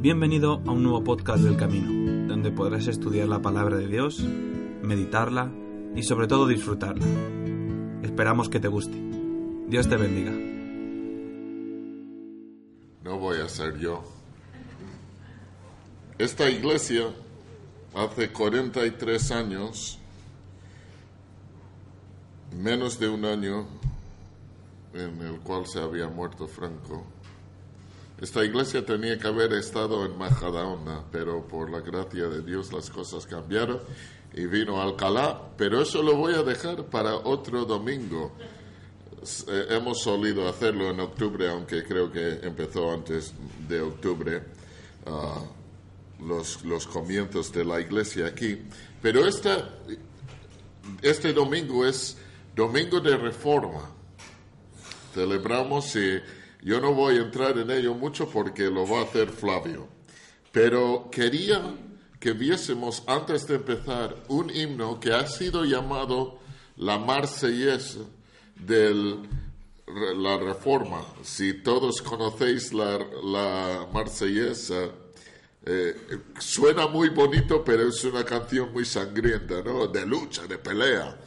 Bienvenido a un nuevo podcast del Camino, donde podrás estudiar la palabra de Dios, meditarla y sobre todo disfrutarla. Esperamos que te guste. Dios te bendiga. No voy a ser yo. Esta iglesia hace 43 años, menos de un año en el cual se había muerto Franco, esta iglesia tenía que haber estado en Majadahonda, pero por la gracia de Dios las cosas cambiaron y vino Alcalá, pero eso lo voy a dejar para otro domingo. Eh, hemos solido hacerlo en octubre, aunque creo que empezó antes de octubre ah, los, los comienzos de la iglesia aquí. Pero esta, este domingo es domingo de reforma. Celebramos y yo no voy a entrar en ello mucho porque lo va a hacer Flavio. Pero quería que viésemos antes de empezar un himno que ha sido llamado la Marsellesa de la Reforma. Si todos conocéis la, la Marsellesa, eh, suena muy bonito, pero es una canción muy sangrienta, ¿no? De lucha, de pelea.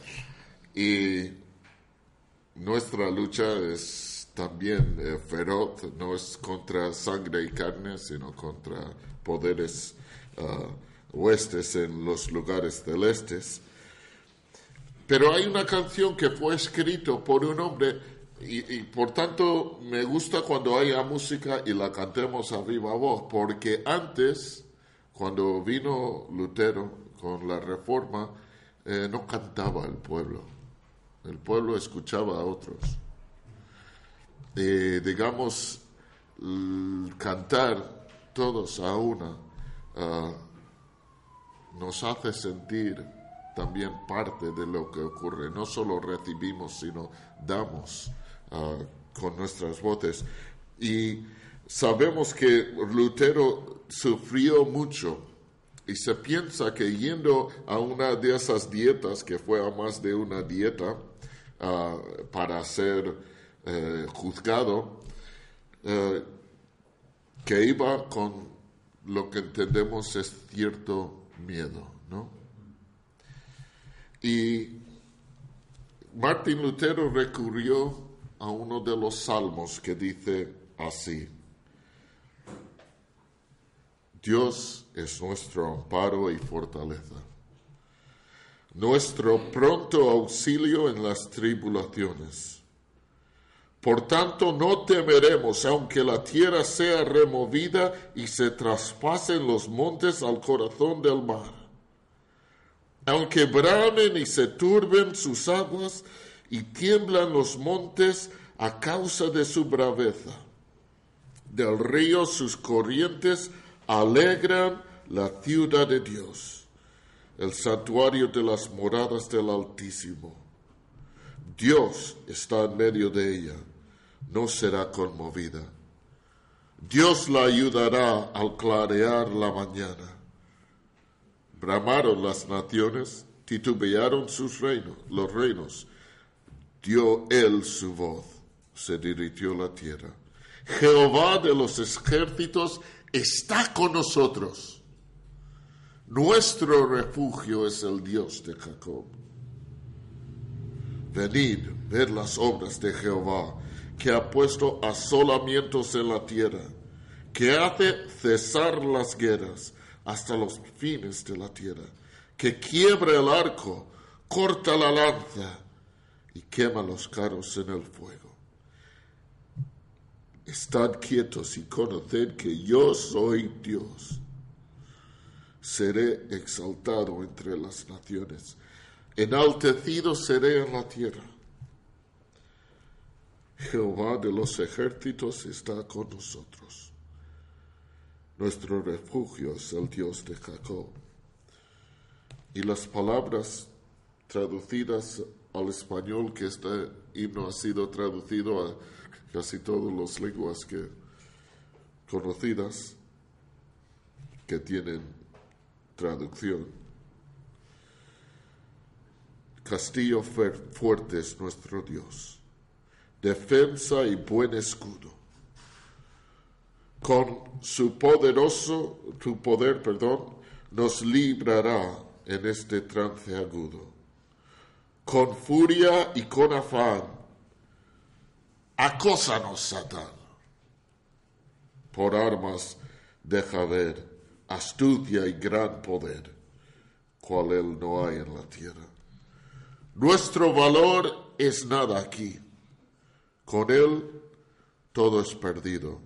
Y nuestra lucha es también eh, feroz, no es contra sangre y carne, sino contra poderes uh, huestes en los lugares celestes. Pero hay una canción que fue escrito por un hombre y, y, por tanto me gusta cuando haya música y la cantemos a viva voz, porque antes, cuando vino Lutero con la reforma, eh, no cantaba el pueblo, el pueblo escuchaba a otros de, digamos, cantar todos a una, ah, nos hace sentir también parte de lo que ocurre. No solo recibimos, sino damos ah, con nuestras voces. Y sabemos que Lutero sufrió mucho y se piensa que yendo a una de esas dietas, que fue a más de una dieta, ah, para ser eh, juzgado eh, que iba con lo que entendemos es cierto miedo, ¿no? Y Martín Lutero recurrió a uno de los salmos que dice así, Dios es nuestro amparo y fortaleza, nuestro pronto auxilio en las tribulaciones por tanto, no temeremos, aunque la tierra sea removida y se traspasen los montes al corazón del mar. Aunque bramen y se turben sus aguas y tiemblan los montes a causa de su braveza. Del río sus corrientes alegran la ciudad de Dios, el santuario de las moradas del Altísimo. Dios está en medio de ella no será conmovida. Dios la ayudará al clarear la mañana. Bramaron las naciones, titubearon sus reinos, los reinos. Dio él su voz, se dirigió la tierra. Jehová de los ejércitos está con nosotros. Nuestro refugio es el Dios de Jacob. Venid, ver las obras de Jehová que ha puesto asolamientos en la tierra, que hace cesar las guerras hasta los fines de la tierra, que quiebra el arco, corta la lanza y quema los carros en el fuego. Estad quietos y conoced que yo soy Dios. Seré exaltado entre las naciones, enaltecido seré en la tierra. Jehová de los ejércitos está con nosotros. Nuestro refugio es el Dios de Jacob. Y las palabras traducidas al español, que este himno ha sido traducido a casi todas las lenguas que, conocidas que tienen traducción. Castillo fuerte es nuestro Dios defensa y buen escudo. con su poderoso, su poder, perdón, nos librará en este trance agudo. Con furia y con afán, acósanos, Satán. Por armas deja ver astucia y gran poder, cual él no hay en la tierra. Nuestro valor es nada aquí. Con él todo es perdido,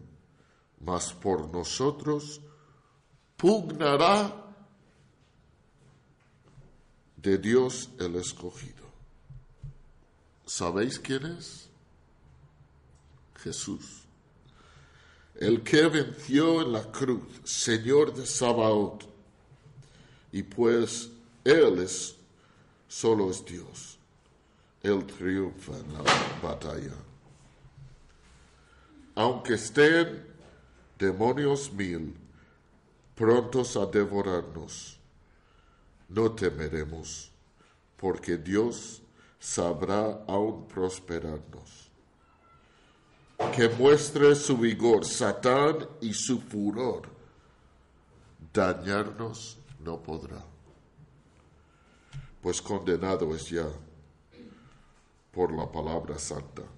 mas por nosotros pugnará de Dios el escogido. ¿Sabéis quién es? Jesús. El que venció en la cruz, Señor de Sabaoth. Y pues Él es, solo es Dios. Él triunfa en la batalla. Aunque estén demonios mil prontos a devorarnos, no temeremos, porque Dios sabrá aún prosperarnos. Que muestre su vigor Satán y su furor, dañarnos no podrá, pues condenado es ya por la palabra santa.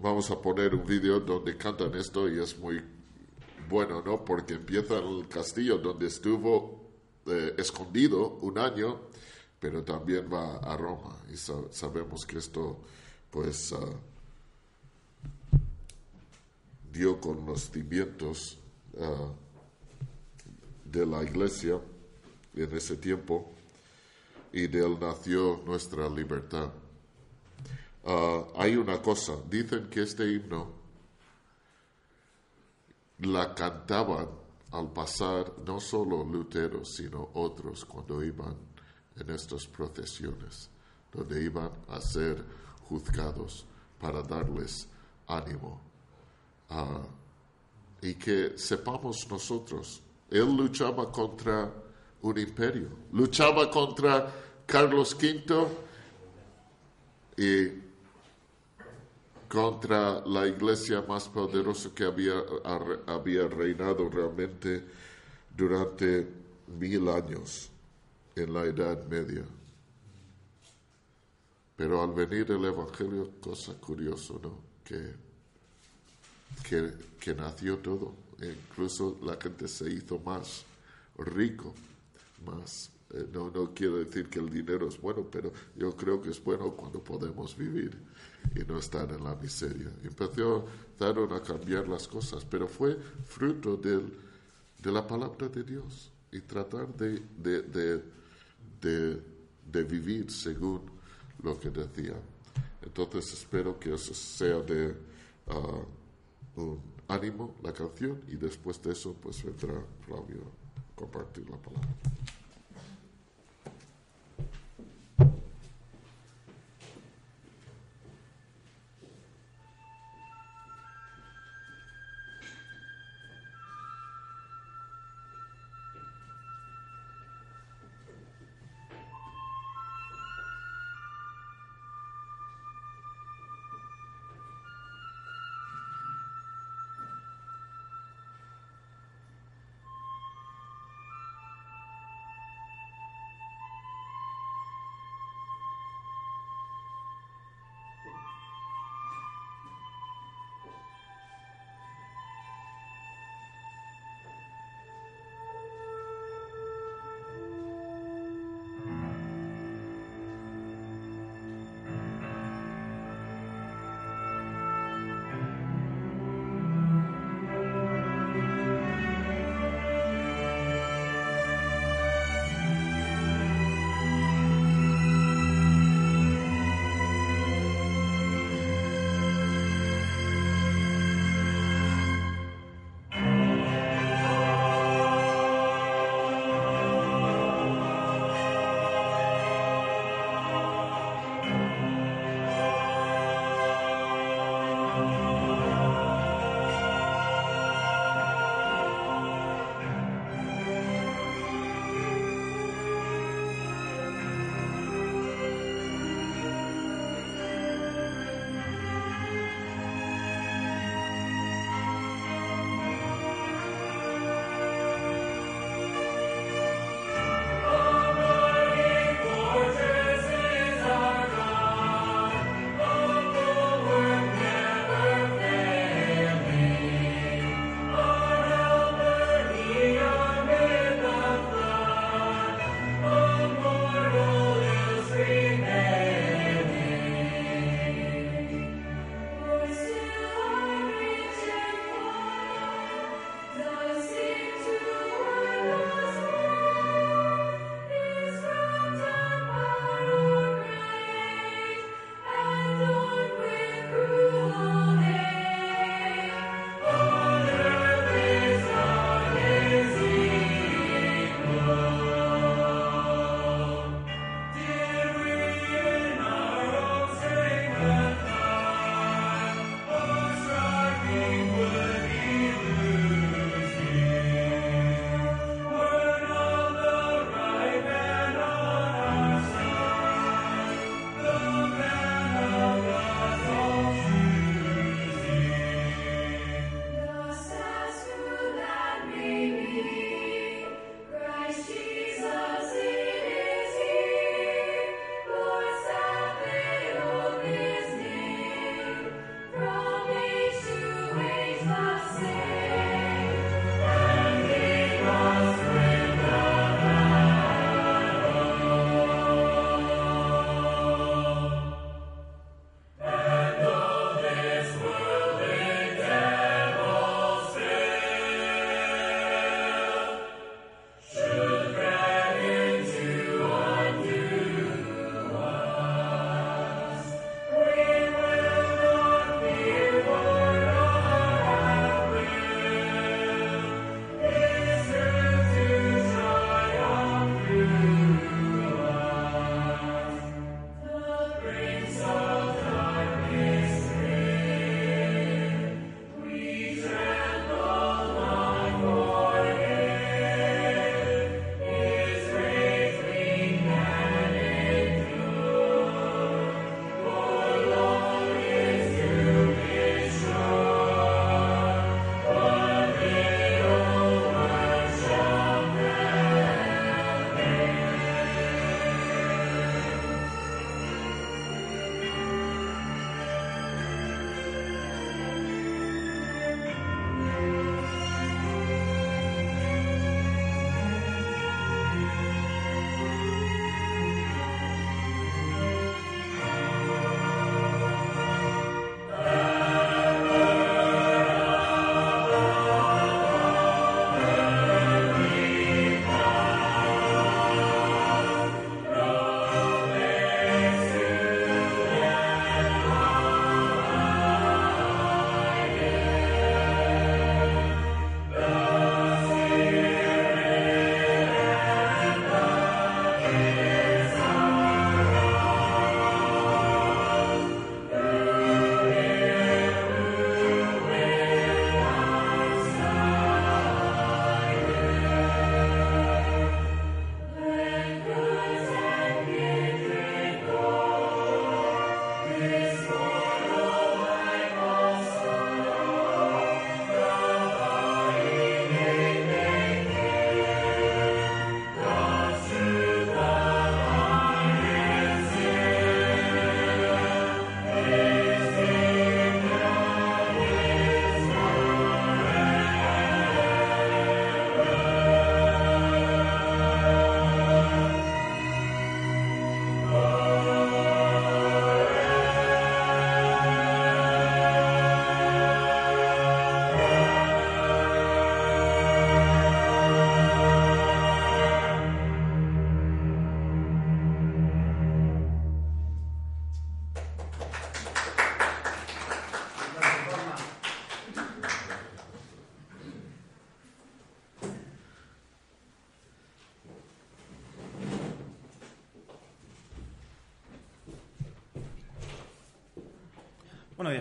Vamos a poner un vídeo donde cantan esto y es muy bueno, ¿no? Porque empieza el castillo donde estuvo eh, escondido un año, pero también va a Roma. Y sabemos que esto, pues, ah, dio con los cimientos ah, de la iglesia en ese tiempo y de él nació nuestra libertad. Ah, hay una cosa, dicen que este himno la cantaban al pasar no solo Lutero, sino otros cuando iban en estas procesiones, donde iban a ser juzgados para darles ánimo. Ah, y que sepamos nosotros, él luchaba contra un imperio, luchaba contra Carlos V y contra la iglesia más poderosa que había, había reinado realmente durante mil años en la Edad Media. Pero al venir el Evangelio, cosa curiosa, ¿no? Que, que, que nació todo. E incluso la gente se hizo más rico, más eh, no, no quiero decir que el dinero es bueno, pero yo creo que es bueno cuando podemos vivir y no estar en la miseria. Empezaron a cambiar las cosas, pero fue fruto del, de la palabra de Dios y tratar de, de, de, de vivir según lo que decía. Entonces espero que eso sea de ah, un ánimo la canción y después de eso pues vendrá Flavio a compartir la palabra.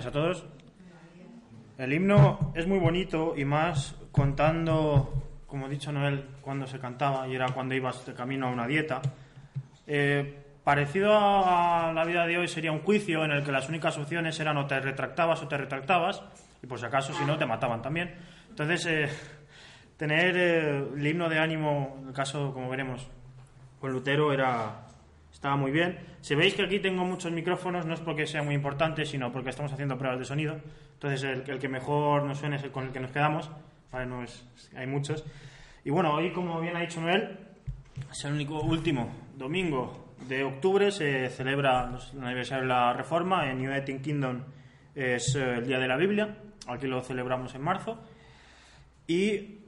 A todos. El himno es muy bonito y más contando, como ha dicho Noel, cuando se cantaba y era cuando ibas de camino a una dieta. Eh, parecido a la vida de hoy sería un juicio en el que las únicas opciones eran o te retractabas o te retractabas y por si acaso si no te mataban también. Entonces, eh, tener eh, el himno de ánimo, en el caso, como veremos, con Lutero era estaba muy bien. Si veis que aquí tengo muchos micrófonos, no es porque sea muy importante, sino porque estamos haciendo pruebas de sonido. Entonces, el, que mejor nos suene es el con el que nos quedamos. No es, hay muchos. Y bueno, hoy, como bien ha dicho Noel, es el único último domingo de octubre. Se celebra el aniversario de la Reforma. En United Kingdom es eh, el Día de la Biblia. Aquí lo celebramos en marzo. Y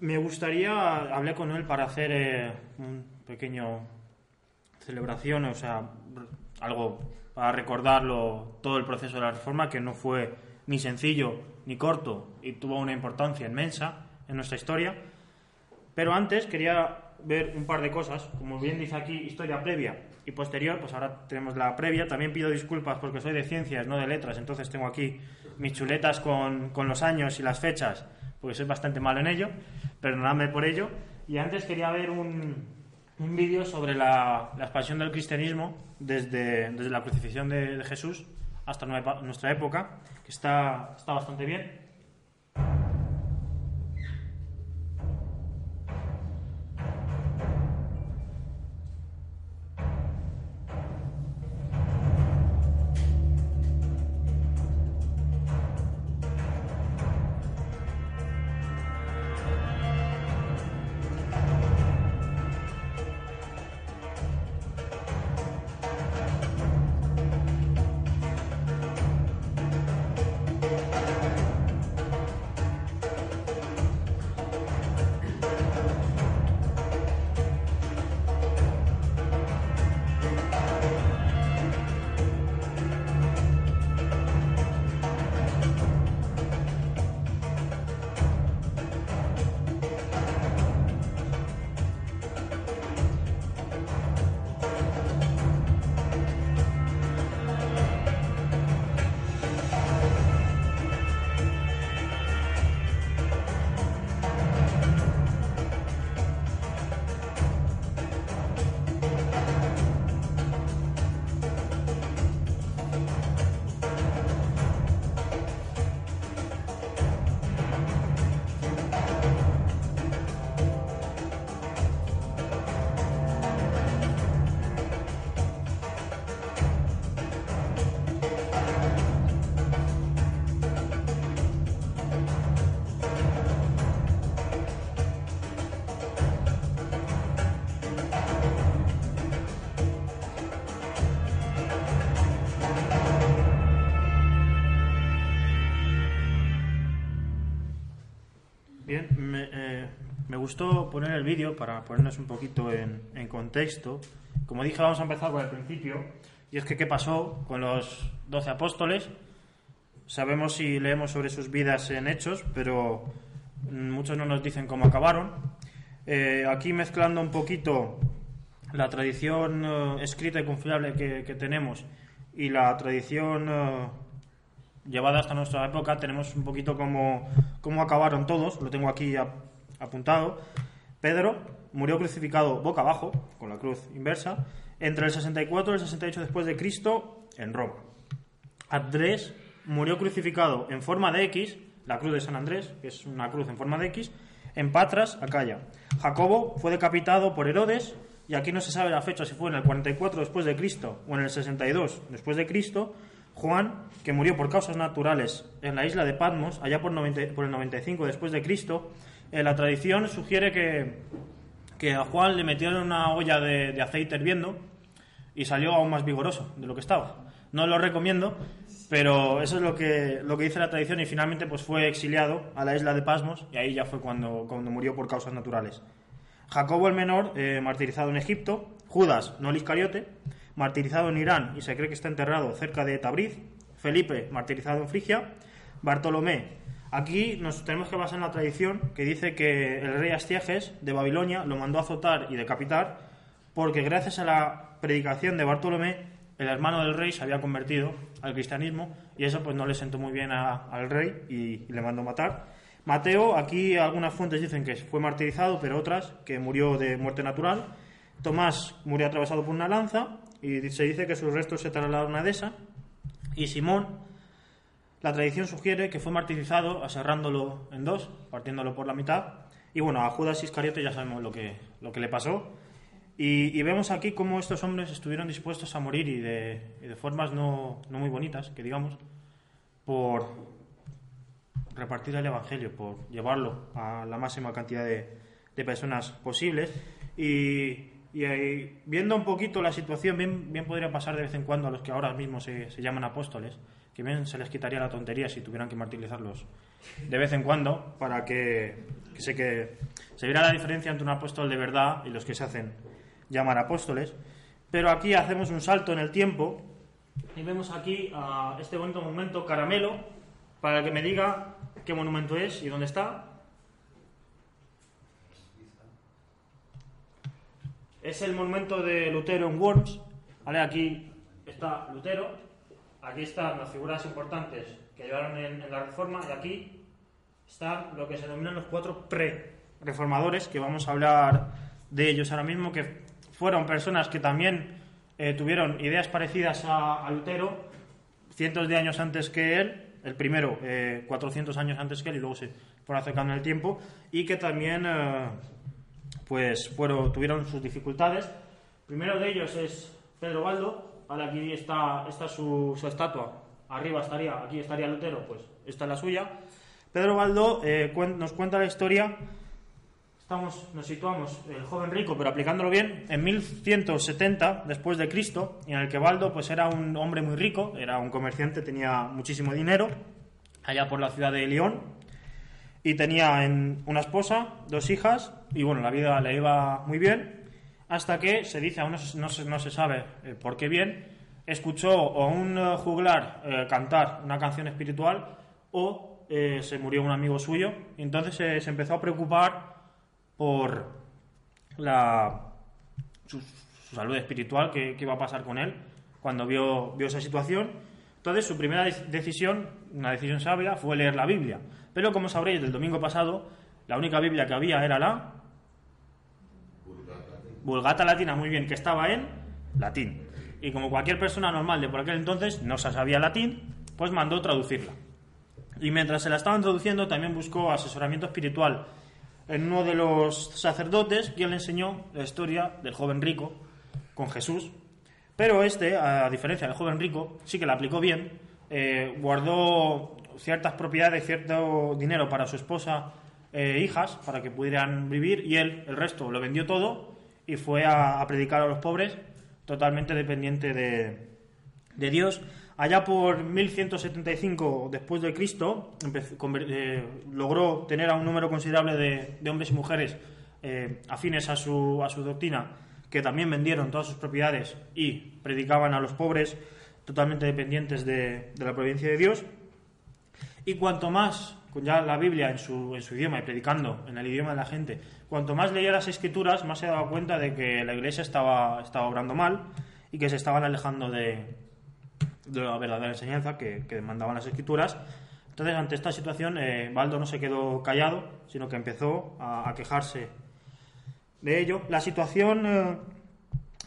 me gustaría, hablé con él para hacer eh, un pequeño celebración, o sea, algo para recordarlo todo el proceso de la reforma, que no fue ni sencillo ni corto y tuvo una importancia inmensa en nuestra historia. Pero antes quería ver un par de cosas, como bien dice aquí, historia previa y posterior, pues ahora tenemos la previa. También pido disculpas porque soy de ciencias, no de letras, entonces tengo aquí mis chuletas con, con los años y las fechas, porque soy bastante malo en ello, perdonadme por ello. Y antes quería ver un, un vídeo sobre la, expansión del cristianismo desde, desde la crucifixión de, de, Jesús hasta nuestra época, que está, está bastante bien. Gustó poner el vídeo para ponernos un poquito en, en, contexto. Como dije, vamos a empezar por el principio. Y es que, ¿qué pasó con los doce apóstoles? Sabemos si leemos sobre sus vidas en hechos, pero muchos no nos dicen cómo acabaron. Eh, aquí mezclando un poquito la tradición uh, escrita y confiable que, que, tenemos y la tradición uh, llevada hasta nuestra época, tenemos un poquito cómo, cómo acabaron todos. Lo tengo aquí a, apuntado, Pedro murió crucificado boca abajo, con la cruz inversa, entre el 64 y el 68 después de Cristo en Roma. Andrés murió crucificado en forma de X, la cruz de San Andrés, que es una cruz en forma de X, en Patras, Acaya. Jacobo fue decapitado por Herodes, y aquí no se sabe la fecha si fue en el 44 después de Cristo o en el 62 después de Cristo. Juan, que murió por causas naturales en la isla de Patmos, allá por, 90, por el 95 después de Cristo, eh, la tradición sugiere que, que, a Juan le metieron una olla de, aceite hirviendo y salió aún más vigoroso de lo que estaba. No lo recomiendo, pero eso es lo que, lo que dice la tradición y finalmente pues fue exiliado a la isla de Pasmos y ahí ya fue cuando, cuando murió por causas naturales. Jacobo el menor, eh, martirizado en Egipto, Judas, no el Iscariote, martirizado en Irán y se cree que está enterrado cerca de Tabriz, Felipe, martirizado en Frigia, Bartolomé, Aquí nos tenemos que basar en la tradición que dice que el rey Astiages de Babilonia lo mandó a azotar y decapitar porque gracias a la predicación de Bartolomé el hermano del rey se había convertido al cristianismo y eso pues no le sentó muy bien al rey y, le mandó matar. Mateo, aquí algunas fuentes dicen que fue martirizado, pero otras que murió de muerte natural. Tomás murió atravesado por una lanza y se dice que sus restos se trasladaron a Edesa. Y Simón, la tradición sugiere que fue martirizado aserrándolo en dos, partiéndolo por la mitad. Y bueno, a Judas Iscariote ya sabemos lo que, lo que le pasó. Y, vemos aquí cómo estos hombres estuvieron dispuestos a morir y de, formas no, muy bonitas, que digamos, por repartir el Evangelio, por llevarlo a la máxima cantidad de, personas posibles. Y, viendo un poquito la situación, bien, bien, podría pasar de vez en cuando a los que ahora mismo se, llaman apóstoles, que bien se les quitaría la tontería si tuvieran que martirizarlos de vez en cuando, para que, se, que se viera la diferencia entre un apóstol de verdad y los que se hacen llamar apóstoles. Pero aquí hacemos un salto en el tiempo y vemos aquí a este bonito monumento caramelo para que me diga qué monumento es y dónde está. Es el monumento de Lutero en Worms. ¿vale? Aquí está Lutero, aquí están las figuras importantes que llevaron en, en la reforma y aquí están lo que se denominan los cuatro pre-reformadores, que vamos a hablar de ellos ahora mismo, que fueron personas que también eh, tuvieron ideas parecidas a, Lutero cientos de años antes que él, el primero 400 eh, años antes que él y luego se fueron acercando en el tiempo, y que también eh, pues fueron, tuvieron sus dificultades. primero de ellos es Pedro Baldo, aquí está, está su, estatua, arriba estaría, aquí estaría Lutero, pues esta es la suya. Pedro Baldo nos cuenta la historia. Estamos, nos situamos el joven rico, pero aplicándolo bien, en 1170 después de Cristo, en el que Baldo pues era un hombre muy rico, era un comerciante, tenía muchísimo dinero, allá por la ciudad de León, y tenía en una esposa, dos hijas, y bueno, la vida le iba muy bien, hasta que se dice, aún no se, no se, sabe eh, por qué bien, escuchó a un eh, juglar eh, cantar una canción espiritual o se murió un amigo suyo, y entonces se empezó a preocupar por la, su, salud espiritual, qué iba a pasar con él cuando vio, vio esa situación. Entonces, su primera decisión, una decisión sabia, fue leer la Biblia. Pero, como sabréis, del domingo pasado, la única Biblia que había era la Vulgata Latina, muy bien, que estaba en latín. Y como cualquier persona normal de por aquel entonces no se sabía latín, pues mandó traducirla. Y mientras se la estaban traduciendo, también buscó asesoramiento espiritual en uno de los sacerdotes, quien le enseñó la historia del joven rico con Jesús. Pero este, a diferencia del joven rico, sí que la aplicó bien, eh, guardó ciertas propiedades, cierto dinero para su esposa e hijas, para que pudieran vivir, y él el resto lo vendió todo y fue a, predicar a los pobres, totalmente dependiente de, de Dios Allá por 1175 después de Cristo eh, logró tener a un número considerable de, hombres y mujeres eh, afines a su, a su doctrina que también vendieron todas sus propiedades y predicaban a los pobres totalmente dependientes de, la providencia de Dios. Y cuanto más, con ya la Biblia en su, en su idioma y predicando en el idioma de la gente, cuanto más leía las escrituras, más se daba cuenta de que la iglesia estaba, estaba obrando mal y que se estaban alejando de, de la verdadera enseñanza que, que demandaban las escrituras. Entonces, ante esta situación, eh, Baldo no se quedó callado, sino que empezó a, quejarse de ello. La situación, eh,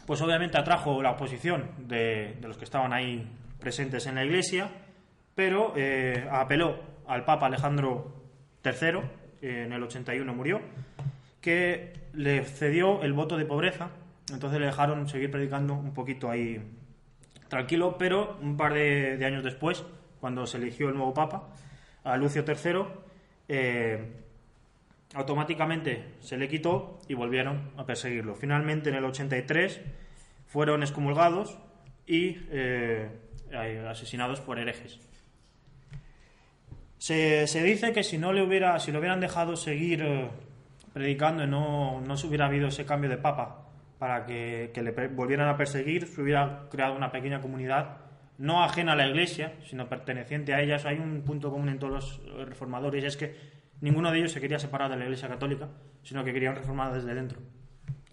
pues obviamente atrajo la oposición de, de, los que estaban ahí presentes en la iglesia, pero eh, apeló al Papa Alejandro III, en el 81 murió, que le cedió el voto de pobreza, entonces le dejaron seguir predicando un poquito ahí tranquilo, pero un par de, años después, cuando se eligió el nuevo Papa, a Lucio III, eh, automáticamente se le quitó y volvieron a perseguirlo. Finalmente, en el 83, fueron excomulgados y eh, asesinados por herejes. Se, dice que si no le hubiera, si lo hubieran dejado seguir eh, predicando y no, no se hubiera habido ese cambio de papa para que, le volvieran a perseguir, se hubiera creado una pequeña comunidad, no ajena a la Iglesia, sino perteneciente a ella. hay un punto común en todos los reformadores, y es que ninguno de ellos se quería separar de la Iglesia Católica, sino que querían reformar desde dentro,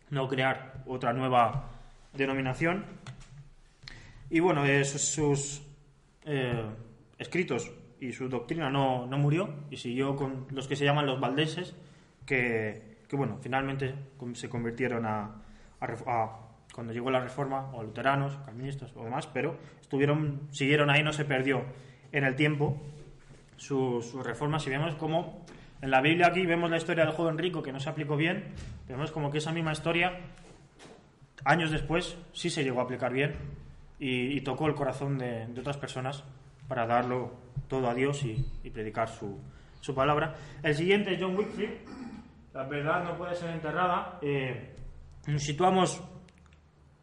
no crear otra nueva denominación. Y bueno, eh, sus, sus, eh, escritos y su doctrina no, no murió y siguió con los que se llaman los valdeses, que, que bueno, finalmente se convirtieron a, a a- cuando llegó la reforma, o luteranos, calvinistas o demás, pero estuvieron, siguieron ahí, no se perdió en el tiempo sus sus reformas y vemos como en la Biblia aquí vemos la historia del joven rico que no se aplicó bien, vemos como que esa misma historia años después sí se llegó a aplicar bien y, y tocó el corazón de, de otras personas para darlo todo a Dios y, y predicar su, su palabra. El siguiente es John Wycliffe, la verdad no puede ser enterrada. Eh, nos situamos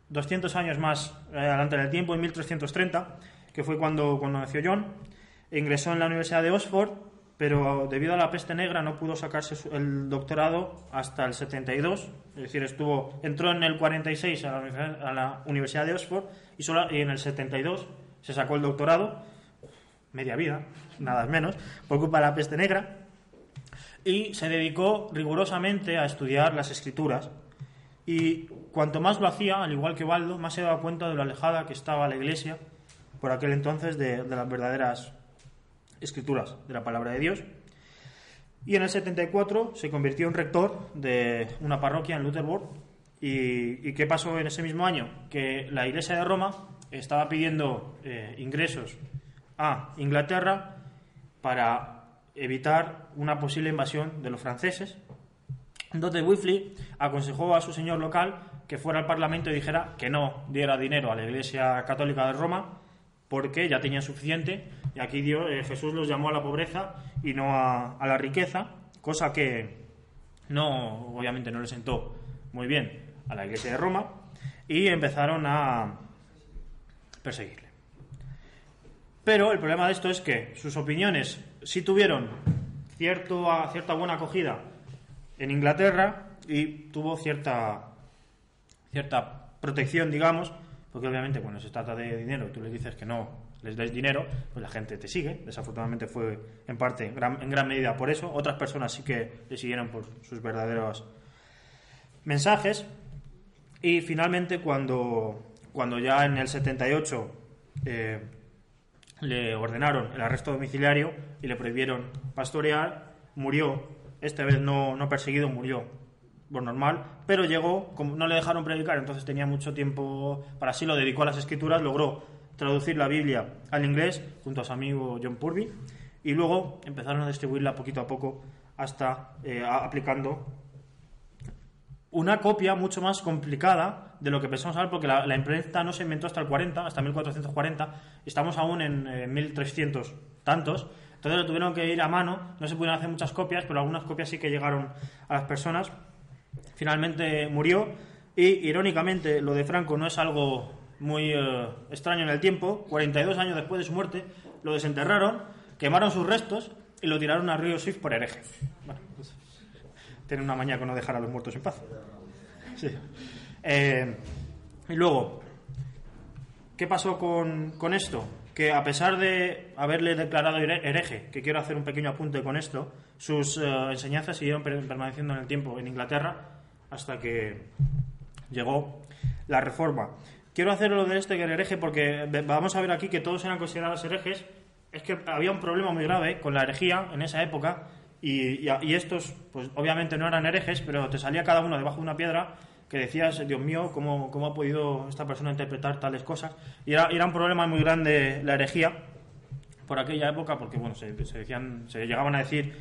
200 años más eh, adelante en el tiempo, en 1330, que fue cuando, cuando nació John. Ingresó en la Universidad de Oxford, pero debido a la peste negra no pudo sacarse el doctorado hasta el 72. Es decir, estuvo, entró en el 46 a la, a la Universidad de Oxford y, solo, y en el 72 se sacó el doctorado, media vida, nada menos, por culpa de la peste negra. Y se dedicó rigurosamente a estudiar las escrituras, y cuanto más lo hacía, al igual que Baldo, más se daba cuenta de lo alejada que estaba la iglesia por aquel entonces de, las verdaderas escrituras de la palabra de Dios. Y en el 74 se convirtió en rector de una parroquia en Lutherburg. ¿Y, y qué pasó en ese mismo año? Que la iglesia de Roma estaba pidiendo eh, ingresos a Inglaterra para evitar una posible invasión de los franceses entonces Whiffley aconsejó a su señor local que fuera al Parlamento y dijera que no diera dinero a la Iglesia Católica de Roma porque ya tenía suficiente y aquí eh, Jesús los llamó a la pobreza y no a, a la riqueza, cosa que no, obviamente no le sentó muy bien a la Iglesia de Roma y empezaron a perseguirle. Pero el problema de esto es que sus opiniones sí tuvieron cierto, cierta buena acogida en Inglaterra y tuvo cierta cierta protección, digamos, porque obviamente cuando se trata de dinero y tú les dices que no les des dinero, pues la gente te sigue. Desafortunadamente fue en parte, en gran medida por eso. Otras personas sí que le siguieron por sus verdaderos mensajes. Y finalmente cuando, cuando ya en el 78 eh, le ordenaron el arresto domiciliario y le prohibieron pastorear, murió, esta vez no, no perseguido, murió por normal, pero llegó, como no le dejaron predicar, entonces tenía mucho tiempo para sí, lo dedicó a las escrituras, logró traducir la Biblia al inglés junto a su amigo John Purby y luego empezaron a distribuirla poquito a poco hasta eh, aplicando una copia mucho más complicada de lo que pensamos ahora, porque la, imprenta no se inventó hasta el 40, hasta 1440, estamos aún en eh, 1300 tantos, entonces lo tuvieron que ir a mano, no se pudieron hacer muchas copias, pero algunas copias sí que llegaron a las personas. Finalmente murió. Y, irónicamente, lo de Franco no es algo muy eh, extraño en el tiempo, 42 años después de su muerte, lo desenterraron, quemaron sus restos y lo tiraron al río Sif por hereje. Pues, tiene una maña con no dejar a los muertos en paz. Sí. Eh, y luego, ¿qué pasó con, con esto? Que a pesar de haberle declarado here- hereje, que quiero hacer un pequeño apunte con esto, sus eh, enseñanzas siguieron per- permaneciendo en el tiempo en Inglaterra hasta que llegó la reforma. Quiero hacer lo de este hereje porque vamos a ver aquí que todos eran considerados herejes. Es que había un problema muy grave con la herejía en esa época y, estos, pues obviamente no eran herejes, pero te salía cada uno debajo de una piedra que decías, Dios mío, ¿cómo, cómo ha podido esta persona interpretar tales cosas? Y era, era un problema muy grande la herejía por aquella época porque, bueno, se, decían, se llegaban a decir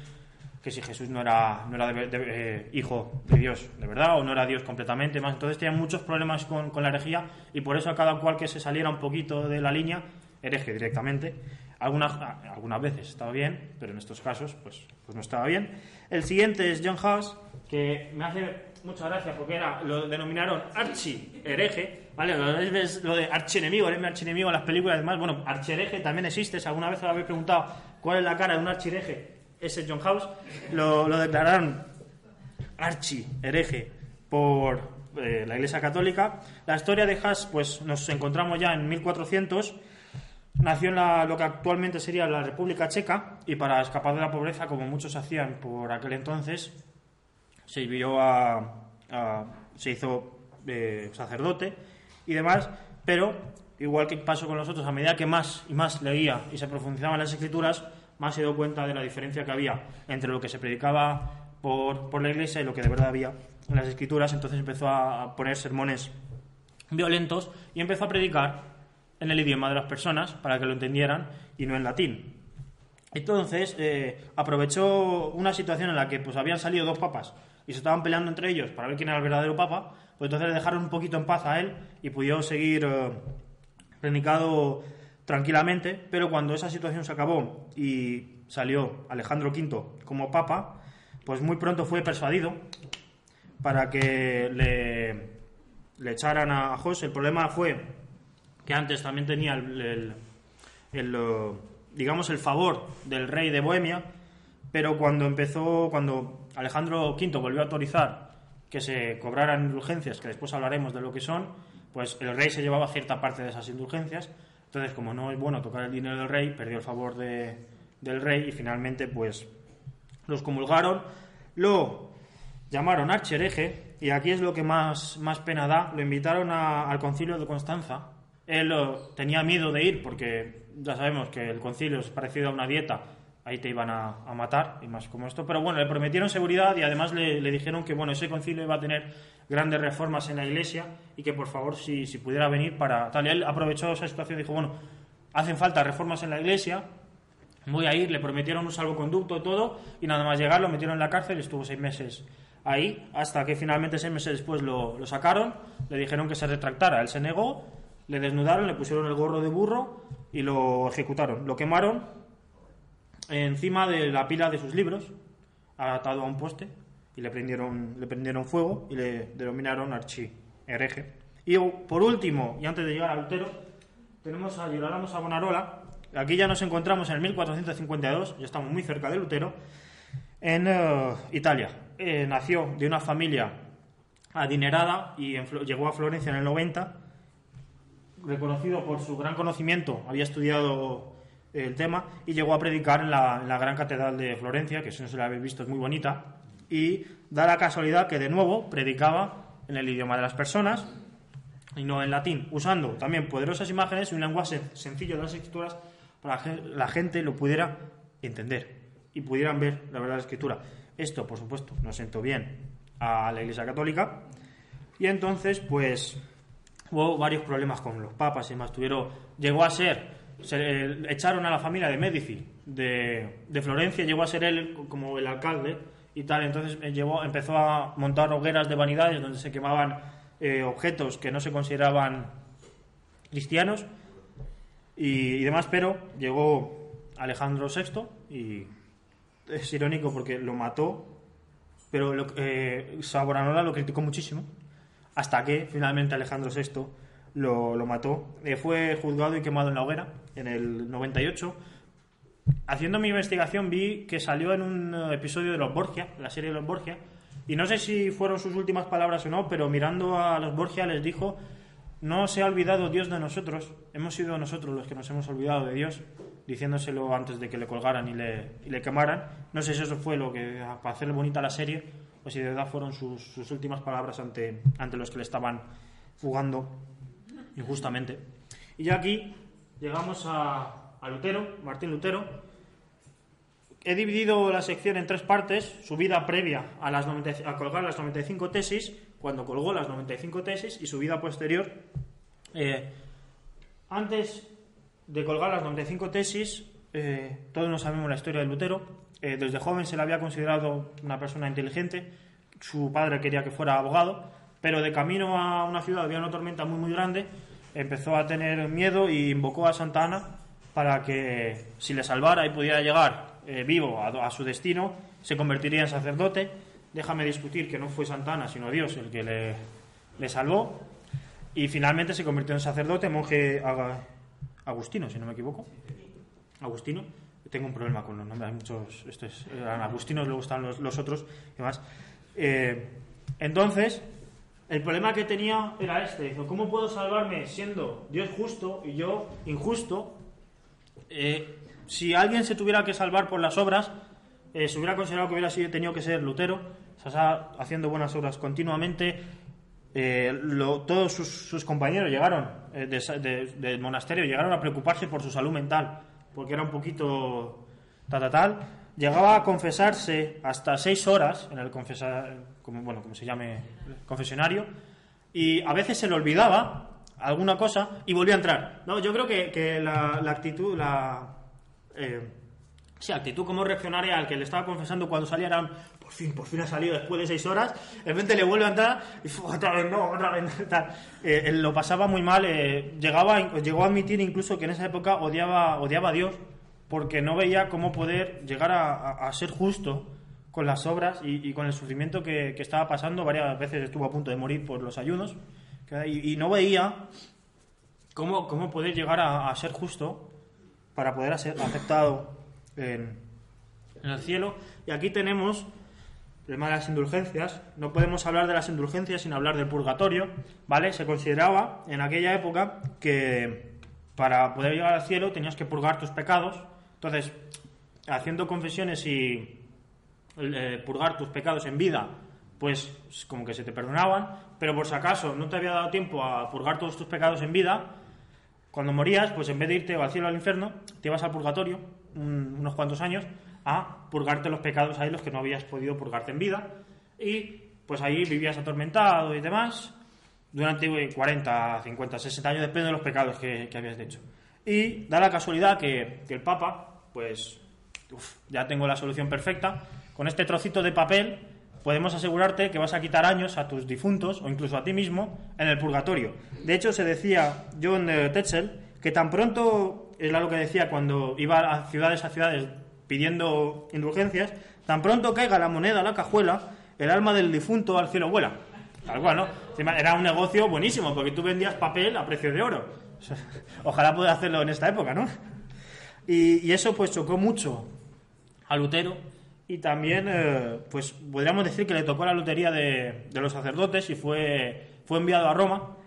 que si Jesús no era, no era eh, hijo de Dios de verdad o no era Dios completamente más. Entonces tenían muchos problemas con, con la herejía y por eso a cada cual que se saliera un poquito de la línea, hereje directamente. Algunas, algunas veces estaba bien, pero en estos casos pues, pues no estaba bien. El siguiente es John House, que me hace mucha gracia porque era, lo denominaron archi hereje, ¿vale? Lo ves lo de archienemigo, mi archienemigo en las películas, además, bueno, archihereje también existe, si alguna vez os habéis preguntado cuál es la cara de un archihereje, ese John House, lo, lo declararon archi hereje por eh, la Iglesia Católica. La historia de Haas, pues nos encontramos ya en 1400. Nació en la- lo que actualmente sería la República Checa y para escapar de la pobreza, como muchos hacían por aquel entonces, se a, se hizo eh, sacerdote y demás, pero igual que pasó con los otros, a medida que más y más leía y se profundizaban las escrituras, más se dio cuenta de la diferencia que había entre lo que se predicaba por, por la iglesia y lo que de verdad había en las escrituras. Entonces empezó a poner sermones violentos y empezó a predicar en el idioma de las personas para que lo entendieran y no en latín. Entonces eh, aprovechó una situación en la que pues habían salido dos papas y se estaban peleando entre ellos para ver quién era el verdadero papa, pues entonces le dejaron un poquito en paz a él y pudo seguir eh, predicado tranquilamente, pero cuando esa situación se acabó y salió Alejandro V como papa, pues muy pronto fue persuadido para que le, le echaran a José. El problema fue que antes también tenía el, el digamos, el favor del rey de Bohemia, pero cuando empezó, cuando Alejandro V volvió a autorizar que se cobraran indulgencias, que después hablaremos de lo que son, pues el rey se llevaba cierta parte de esas indulgencias. Entonces, como no es bueno tocar el dinero del rey, perdió el favor de, del rey y finalmente, pues, los comulgaron, lo llamaron archereje y aquí es lo que más, más pena da. Lo invitaron al concilio de Constanza. Él tenía miedo de ir porque ya sabemos que el concilio es parecido a una dieta, ahí te iban a, matar y más como esto. Pero bueno, le prometieron seguridad y además le, dijeron que bueno, ese concilio iba a tener grandes reformas en la iglesia y que por favor si, pudiera venir para tal. Y él aprovechó esa situación y dijo, bueno, hacen falta reformas en la iglesia, voy a ir, le prometieron un salvoconducto todo y nada más llegar lo metieron en la cárcel y estuvo seis meses ahí hasta que finalmente seis meses después lo sacaron, le dijeron que se retractara, él se negó, le desnudaron, le pusieron el gorro de burro y lo ejecutaron. Lo quemaron encima de la pila de sus libros, atado a un poste, y le prendieron, le prendieron fuego y le denominaron archi hereje. Y por último, y antes de llegar a Lutero, tenemos a Girolamo Savonarola. Aquí ya nos encontramos en el 1452, ya estamos muy cerca de Lutero, en eh, Italia. Eh, nació de una familia adinerada y llegó a Florencia en el 90 reconocido por su gran conocimiento, había estudiado el tema y llegó a predicar en la, Gran Catedral de Florencia, que si no se la habéis visto es muy bonita, y da la casualidad que de nuevo predicaba en el idioma de las personas y no en latín, usando también poderosas imágenes y un lenguaje sencillo de las escrituras para que la gente lo pudiera entender y pudieran ver la verdad de escritura. Esto, por supuesto, no sentó bien a la Iglesia Católica y entonces, pues, hubo varios problemas con los papas y demás. Tuvieron, llegó a ser, se echaron a la familia de Medici de, Florencia, llegó a ser él como el alcalde y tal. Entonces eh, llevó, empezó a montar hogueras de vanidades donde se quemaban eh, objetos que no se consideraban cristianos y, demás, pero llegó Alejandro VI y es irónico porque lo mató, pero lo, eh, lo criticó muchísimo hasta que finalmente Alejandro VI lo, lo mató. Eh, fue juzgado y quemado en la hoguera en el 98. Haciendo mi investigación vi que salió en un eh, episodio de Los Borgia, la serie de Los Borgia, y no sé si fueron sus últimas palabras o no, pero mirando a los Borgia les dijo, no se ha olvidado Dios de nosotros, hemos sido nosotros los que nos hemos olvidado de Dios, diciéndoselo antes de que le colgaran y le, y le quemaran. No sé si eso fue lo que, para hacerle bonita la serie, o si de verdad fueron sus, últimas palabras ante, ante los que le estaban fugando injustamente. Y ya aquí llegamos a, a Lutero, Martín Lutero. He dividido la sección en tres partes, su vida previa a, las a colgar las 95 tesis, cuando colgó las 95 tesis, y su vida posterior. Eh, antes de colgar las 95 tesis, eh, todos no sabemos la historia de Lutero. Eh, desde joven se le había considerado una persona inteligente. Su padre quería que fuera abogado, pero de camino a una ciudad había una tormenta muy muy grande. Empezó a tener miedo y invocó a Santa Ana para que si le salvara y pudiera llegar eh, vivo a, su destino, se convertiría en sacerdote. Déjame discutir que no fue Santa Ana, sino Dios el que le, le salvó. Y finalmente se convirtió en sacerdote, monje agustino, si no me equivoco. Agustino. Tengo un problema con los nombres, hay muchos. Esto es, eran agustinos, luego están los, otros y demás. Eh, entonces, el problema que tenía era este: ¿cómo puedo salvarme siendo Dios justo y yo injusto? Eh, si alguien se tuviera que salvar por las obras, eh, se hubiera considerado que hubiera sido, tenido que ser Lutero, haciendo buenas obras continuamente, eh, todos sus, compañeros llegaron eh, del monasterio, llegaron a preocuparse por su salud mental, porque era un poquito tal, tal. Llegaba a confesarse hasta seis horas en el confesa- como, bueno, como se llame, confesionario, y a veces se le olvidaba alguna cosa y volvía a entrar. No, yo creo que, que la, la actitud, la... eh, Sí, actitud como reaccionaria al que le estaba confesando cuando salía era por fin, por fin ha salido después de seis horas, de repente le vuelve a entrar y "Fu, otra vez no, otra vez no", tal. Eh, él lo pasaba muy mal, eh, llegaba, llegó a admitir incluso que en esa época odiaba, odiaba a Dios porque no veía cómo poder llegar a, a- a ser justo con las obras y, y con el sufrimiento que, que estaba pasando. Varias veces estuvo a punto de morir por los ayunos y, y no veía cómo, cómo poder llegar a, a ser justo para poder ser aceptado en, en el cielo. Y aquí tenemos el de las indulgencias. No podemos hablar de las indulgencias sin hablar del purgatorio, ¿vale? Se consideraba en aquella época que para poder llegar al cielo tenías que purgar tus pecados. Entonces, haciendo confesiones y eh, purgar tus pecados en vida, pues como que se te perdonaban, pero por si acaso no te había dado tiempo a purgar todos tus pecados en vida, cuando morías, pues en vez de irte al cielo o al infierno, te ibas al purgatorio un- unos cuantos años a purgarte los pecados ahí los que no habías podido purgarte en vida y pues ahí vivías atormentado y demás durante eh, 40, 50, 60 años, depende de los pecados que, habías hecho. Y da la casualidad que, el Papa, pues ya tengo la solución perfecta, con este trocito de papel podemos asegurarte que vas a quitar años a tus difuntos o incluso a ti mismo en el purgatorio. De hecho, se decía John eh, Tetzel que tan pronto, era lo que decía cuando iba a ciudades a ciudades pidiendo indulgencias, tan pronto caiga la moneda a la cajuela, el alma del difunto al cielo vuela. Tal cual, ¿no? Era un negocio buenísimo porque tú vendías papel a precio de oro. Ojalá pueda hacerlo en esta época, ¿no? Y, eso pues chocó mucho a Lutero y también eh, pues podríamos decir que le tocó la lotería de, de los sacerdotes y fue, fue enviado a Roma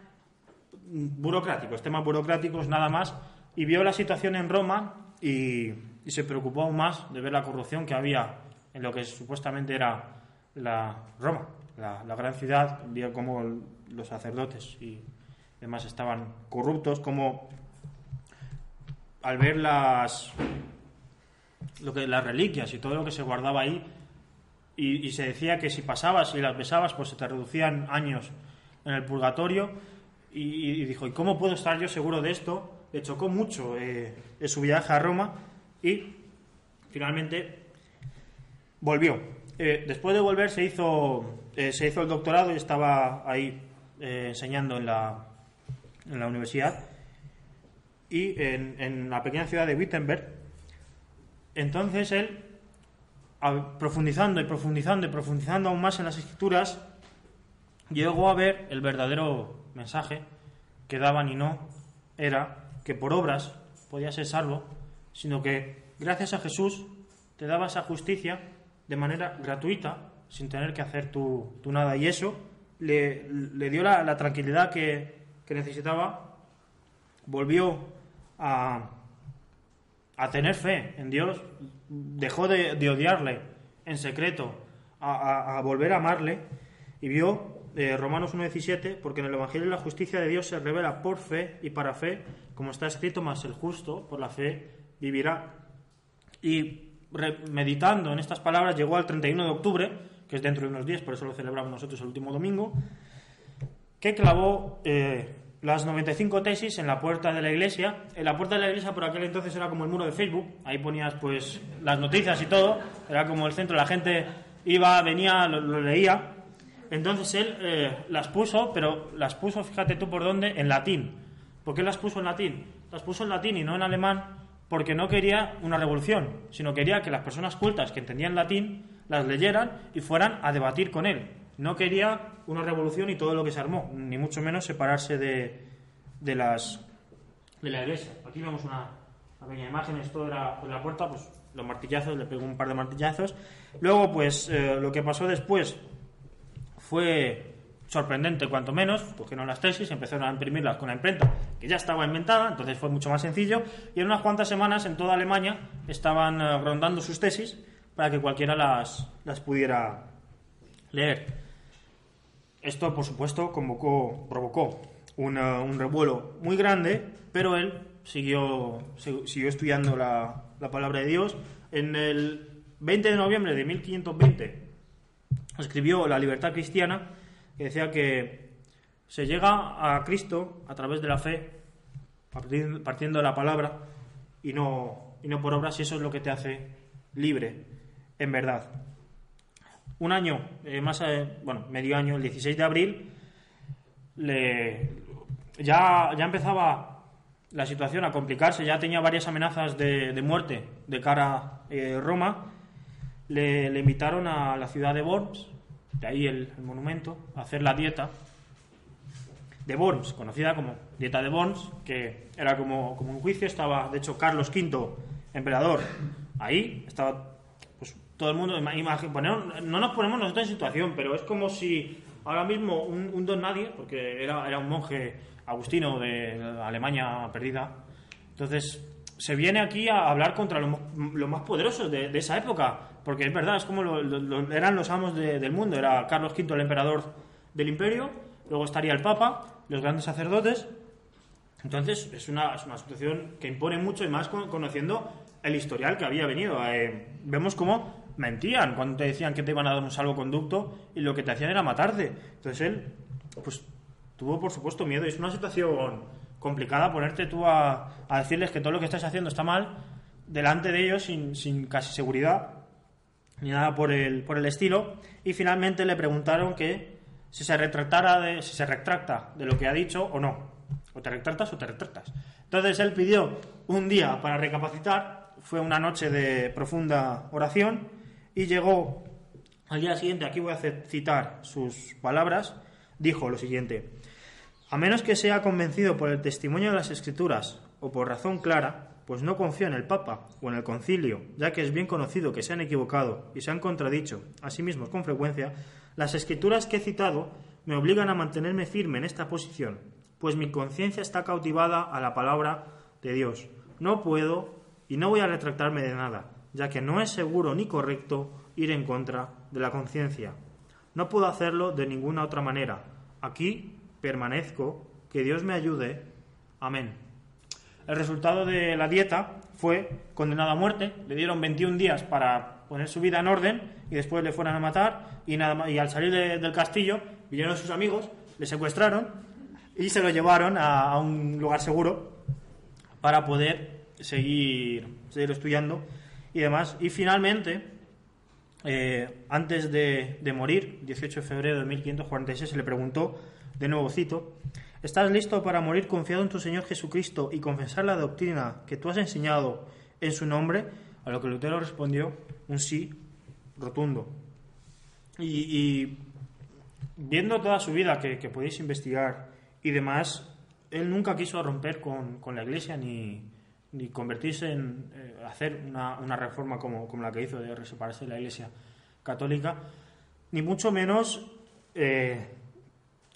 burocráticos, temas burocráticos nada más y vio la situación en Roma y, y se preocupó aún más de ver la corrupción que había en lo que supuestamente era la Roma, la, la gran ciudad, vio cómo los sacerdotes y demás estaban corruptos, como al ver las lo que las reliquias y todo lo que se guardaba ahí y, y se decía que si pasabas y las besabas pues se te reducían años en el purgatorio y, y dijo ¿y cómo puedo estar yo seguro de esto? le chocó mucho eh, en su viaje a Roma y finalmente volvió. Eh, después de volver se hizo eh, se hizo el doctorado y estaba ahí eh, enseñando en la en la universidad. Y en, en la pequeña ciudad de Wittenberg. Entonces él, profundizando y profundizando y profundizando aún más en las escrituras, llegó a ver el verdadero mensaje que daban y no era que por obras podías ser salvo, sino que gracias a Jesús te daba esa justicia de manera gratuita, sin tener que hacer tú, tú nada. Y eso le, le dio la, la tranquilidad que, que necesitaba, volvió a, a tener fe en Dios, dejó de, de odiarle en secreto, a, a- volver a amarle. Y vio eh, Romanos 1.17, porque en el Evangelio la justicia de Dios se revela por fe y para fe, como está escrito, más el justo por la fe Y meditando en estas palabras llegó al 31 de octubre, que es dentro de unos días, por eso lo celebramos nosotros el último domingo, que clavó eh, las 95 tesis en la puerta de la iglesia. En la puerta de la iglesia por aquel entonces era como el muro de Facebook, ahí ponías pues las noticias y todo, era como el centro, la gente iba, venía, lo, lo leía. Entonces él eh, las puso, pero las puso, fíjate tú por dónde, en latín. ¿Por qué las puso en latín? Las puso en latín y no en alemán porque no quería una revolución, sino quería que las personas cultas que entendían latín las leyeran y fueran a debatir con él. No quería una revolución y todo lo que se armó, ni mucho menos separarse de, de las de la iglesia. Aquí vemos una, pequeña imagen, esto era en la puerta, pues los martillazos, le pegó un par de martillazos. Luego, pues eh, lo que pasó después fue sorprendente cuanto menos, cogieron las tesis, empezaron a imprimirlas con la imprenta ya estaba inventada, entonces fue mucho más sencillo y en unas cuantas semanas en toda Alemania estaban eh, rondando sus tesis para que cualquiera las, las pudiera leer. Esto, por supuesto, convocó, provocó una- un revuelo muy grande, pero él siguió, siguió estudiando la, la palabra de Dios. En el 20 de noviembre de 1520 escribió La libertad cristiana, que decía que se llega a Cristo a través de la fe, partiendo de la palabra, y no, y no por obras, y eso es lo que te hace libre, en verdad. Un año, eh, más, eh, bueno, medio año, el 16 de abril, le, ya, ya empezaba la situación a complicarse, ya tenía varias amenazas de, muerte de cara a eh, Roma. Le, invitaron a la ciudad de Worms, de ahí el monumento, a hacer la dieta de Worms, conocida como dieta de Worms, que era como, como un juicio, estaba de hecho Carlos V, emperador, ahí, estaba pues todo el mundo, ima- imagi- poner- no nos ponemos nosotros en situación, pero es como si ahora mismo un, un don nadie, porque era, era un monje agustino de Alemania perdida, entonces se viene aquí a hablar contra los, los más poderosos de, esa época, porque es verdad, es como lo- eran los amos de- del mundo, era Carlos V el emperador del imperio, luego estaría el Papa, los grandes sacerdotes, entonces es una, es una situación que impone mucho y más con- conociendo el historial que había venido. Eh, vemos cómo mentían cuando te decían que te iban a dar un salvoconducto y lo que te hacían era matarte. Entonces él, pues tuvo por supuesto miedo es una situación complicada ponerte tú a, a decirles que todo lo que estás haciendo está mal delante de ellos sin, sin casi seguridad ni nada por el, por el estilo. Y finalmente le preguntaron que si se retractara de, si se retracta de lo que ha dicho o no. O te retractas o te retractas. Entonces él pidió un día para recapacitar, fue una noche de profunda oración y llegó al día siguiente, aquí voy a citar sus palabras, dijo lo siguiente, a menos que sea convencido por el testimonio de las escrituras o por razón clara, pues no confío en el Papa o en el concilio, ya que es bien conocido que se han equivocado y se han contradicho a sí mismos con frecuencia, las escrituras que he citado me obligan a mantenerme firme en esta posición, pues mi conciencia está cautivada a la palabra de Dios. No puedo y no voy a retractarme de nada, ya que no es seguro ni correcto ir en contra de la conciencia. No puedo hacerlo de ninguna otra manera. Aquí permanezco, que Dios me ayude. Amén. El resultado de la dieta fue condenado a muerte. Le dieron 21 días para poner su vida en orden y después le fueron a matar. Y, nada y al salir de- del castillo, vinieron sus amigos, le secuestraron y se lo llevaron a, a un lugar seguro para poder seguir, seguir estudiando y demás. Y finalmente, eh, antes de, de morir, 18 de febrero de 1546, se le preguntó, de nuevo cito, ¿estás listo para morir confiado en tu Señor Jesucristo y confesar la doctrina que tú has enseñado en su nombre? A lo que Lutero respondió un sí rotundo. Y, viendo toda su vida que, podéis investigar y demás, él nunca quiso romper con, la iglesia ni, convertirse en eh, hacer una, reforma como, la que hizo de separarse de la iglesia católica, ni mucho menos eh,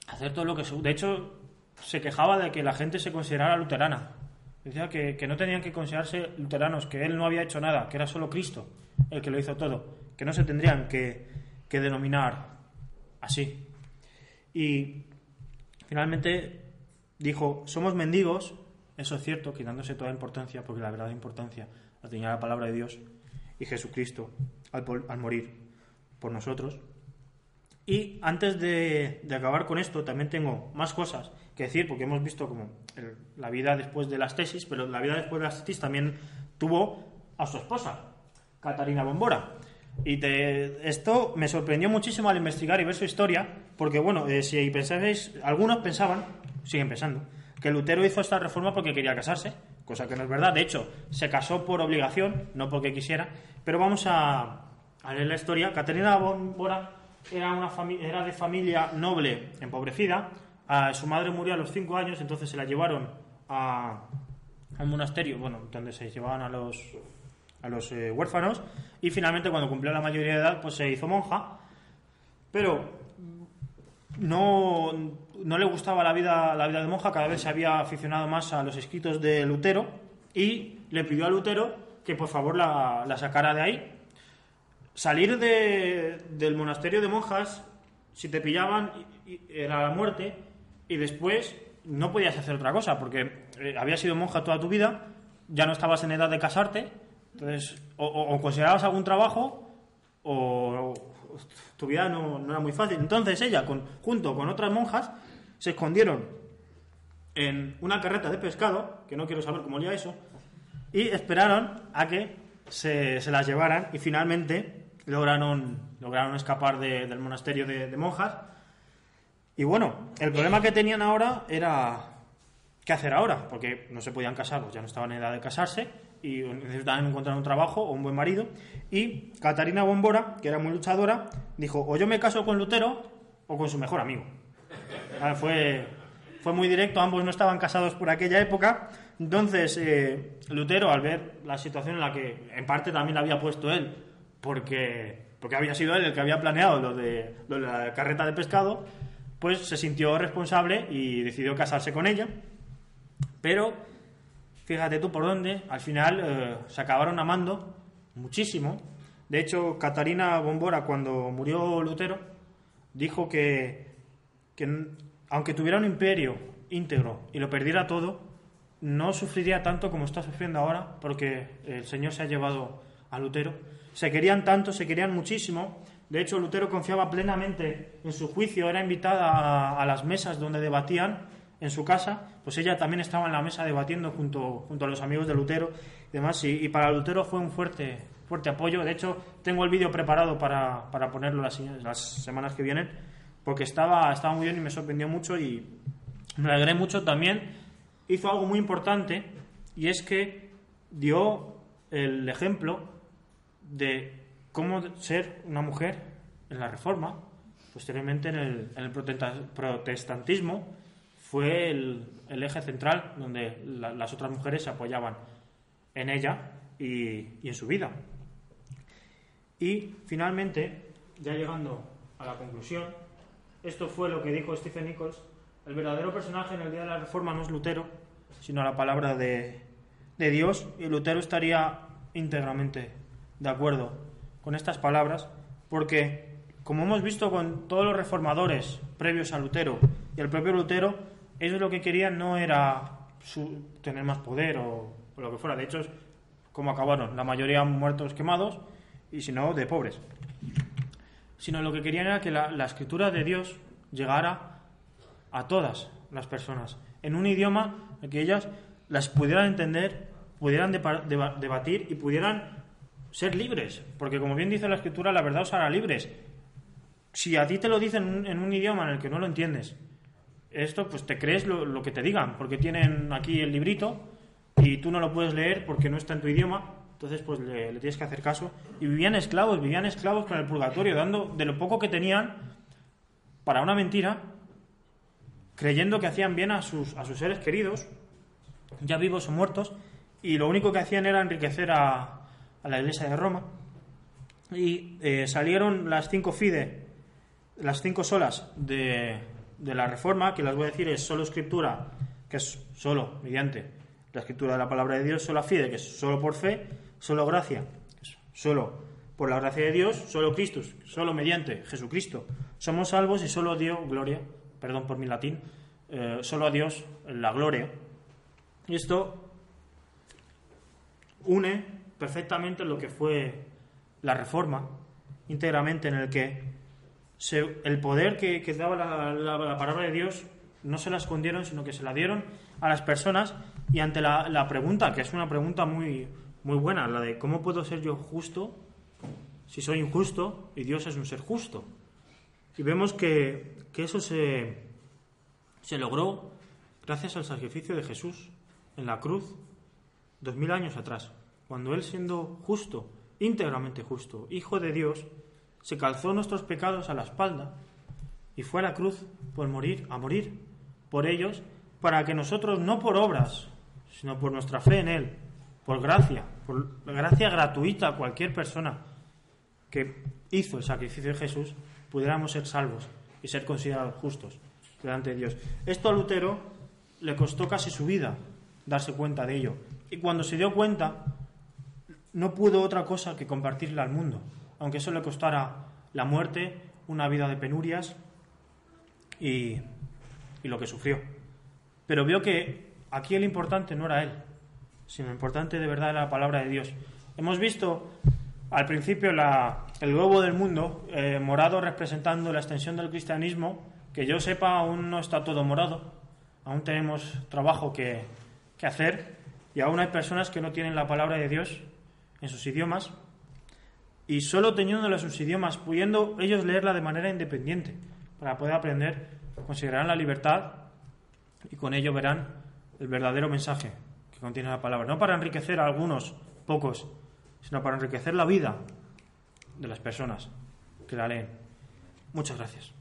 hacer todo lo que se... De hecho, se quejaba de que la gente se considerara luterana. Decía que, que no tenían que considerarse luteranos, que él no había hecho nada, que era solo Cristo el que lo hizo todo, que no se tendrían que, que denominar así. Y finalmente dijo, somos mendigos, eso es cierto, quitándose toda importancia, porque la verdadera importancia la tenía la palabra de Dios y Jesucristo al, al morir por nosotros. Y antes de, de acabar con esto, también tengo más cosas que decir, porque hemos visto como el- la vida después de las tesis, pero la vida después de las tesis también tuvo a su esposa, Catarina Bombora. Y te- esto me sorprendió muchísimo al investigar y ver su historia, porque bueno, eh, si pensáis, algunos pensaban, siguen pensando, que Lutero hizo esta reforma porque quería casarse, cosa que no es verdad. De hecho, se casó por obligación, no porque quisiera. Pero vamos a, a leer la historia. Catarina Bombora era, una era de familia noble, empobrecida. Su madre murió a los cinco años, entonces se la llevaron a, un monasterio, bueno, donde se llevaban a los a los eh, huérfanos y finalmente cuando cumplió la mayoría de edad pues se hizo monja pero no, no le gustaba la vida, la vida de monja, cada vez se había aficionado más a los escritos de Lutero y le pidió a Lutero que por favor la, la sacara de ahí. Salir de- del monasterio de monjas si te pillaban era la muerte y después no podías hacer otra cosa porque eh, habías sido monja toda tu vida, ya no estabas en edad de casarte, entonces o, o- considerabas algún trabajo o, o tu vida no, era muy fácil. Entonces ella, con, junto con otras monjas, se escondieron en una carreta de pescado, que no quiero saber cómo olía eso, y esperaron a que se, se las llevaran y finalmente lograron, lograron escapar de- del monasterio de, de monjas. Y bueno, el problema que tenían ahora era qué hacer ahora, porque no se podían casar, pues ya no estaban en edad de casarse y necesitaban encontrar un trabajo o un buen marido. Y Catarina Bombora, que era muy luchadora, dijo, o yo me caso con Lutero o con su mejor amigo. Ah, Fue, fue muy directo, ambos no estaban casados por aquella época. Entonces, eh, Lutero, al ver la situación en la que en parte también la había puesto él, porque, porque había sido él el que había planeado lo de, lo de la carreta de pescado, pues se sintió responsable y decidió casarse con ella. Pero, fíjate tú por dónde, al final eh, se acabaron amando muchísimo. De hecho, Catarina Bombora, cuando murió Lutero, dijo que, aunque tuviera un imperio íntegro y lo perdiera todo, no sufriría tanto como está sufriendo ahora, porque el Señor se ha llevado a Lutero. Se querían tanto, se querían muchísimo. De hecho, Lutero confiaba plenamente en su juicio, era invitada a, las mesas donde debatían en su casa, pues ella también estaba en la mesa debatiendo junto, junto a los amigos de Lutero y demás, y, y para Lutero fue un fuerte, fuerte apoyo. De hecho, tengo el vídeo preparado para, para ponerlo las, las semanas que vienen, porque estaba, estaba muy bien y me sorprendió mucho y me alegré mucho también. Hizo algo muy importante y es que dio el ejemplo de cómo ser una mujer en la Reforma, posteriormente en el, protestantismo, fue el, el eje central donde la- las otras mujeres se apoyaban en ella y, y en su vida. Y finalmente, ya llegando a la conclusión, esto fue lo que dijo Stephen Nichols, el verdadero personaje en el día de la Reforma no es Lutero, sino la palabra de, de Dios, y Lutero estaría íntegramente de acuerdo con estas palabras, porque, como hemos visto con todos los reformadores previos a Lutero y el propio Lutero, ellos lo que querían no era su- tener más poder o, lo que fuera, de hecho, es como acabaron, la mayoría muertos quemados, y si no, de pobres. Sino lo que querían era que la, escritura de Dios llegara a todas las personas, en un idioma que ellas las pudieran entender, pudieran debatir y pudieran ser libres, porque como bien dice la escritura, la verdad os hará libres. Si a ti te lo dicen en un, idioma en el que no lo entiendes, esto pues te crees lo, que te digan, porque tienen aquí el librito y tú no lo puedes leer porque no está en tu idioma, entonces pues le, le tienes que hacer caso. Y vivían esclavos, vivían esclavos con el purgatorio, dando de lo poco que tenían para una mentira, creyendo que hacían bien a sus, a sus seres queridos, ya vivos o muertos, y lo único que hacían era enriquecer a, a la iglesia de Roma. Y eh, salieron las cinco fide, las cinco solas de, de la reforma, que las voy a decir es solo escritura, que es solo mediante la escritura de la palabra de Dios, solo fide, que es solo por fe, solo gracia, solo por la gracia de Dios, solo Cristo, solo mediante Jesucristo. Somos salvos y solo Dios, gloria, perdón por mi latín, eh, solo a Dios la gloria. Y esto une perfectamente lo que fue la reforma, íntegramente en el que el poder que, daba la palabra de Dios no se la escondieron, sino que se la dieron a las personas y ante la, la pregunta, que es una pregunta muy, muy buena, la de cómo puedo ser yo justo si soy injusto y Dios es un ser justo. Y vemos que, que eso se, se logró gracias al sacrificio de Jesús en la cruz dos mil años atrás, cuando Él siendo justo, íntegramente justo, Hijo de Dios, se calzó nuestros pecados a la espalda y fue a la cruz por morir, a morir por ellos, para que nosotros, no por obras, sino por nuestra fe en Él, por gracia, por gracia gratuita a cualquier persona que hizo el sacrificio de Jesús, pudiéramos ser salvos y ser considerados justos delante de Dios. Esto a Lutero le costó casi su vida darse cuenta de ello. Y cuando se dio cuenta, no pudo otra cosa que compartirla al mundo, aunque eso le costara la muerte, una vida de penurias y, y lo que sufrió. Pero veo que aquí el importante no era él, sino lo importante de verdad era la palabra de Dios. Hemos visto al principio la, el globo del mundo, eh, morado representando la extensión del cristianismo, que yo sepa aún no está todo morado, aún tenemos trabajo que, que hacer y aún hay personas que no tienen la palabra de Dios en sus idiomas y solo teniéndola sus idiomas, pudiendo ellos leerla de manera independiente para poder aprender, considerarán la libertad y con ello verán el verdadero mensaje que contiene la palabra. No para enriquecer a algunos pocos, sino para enriquecer la vida de las personas que la leen. Muchas gracias.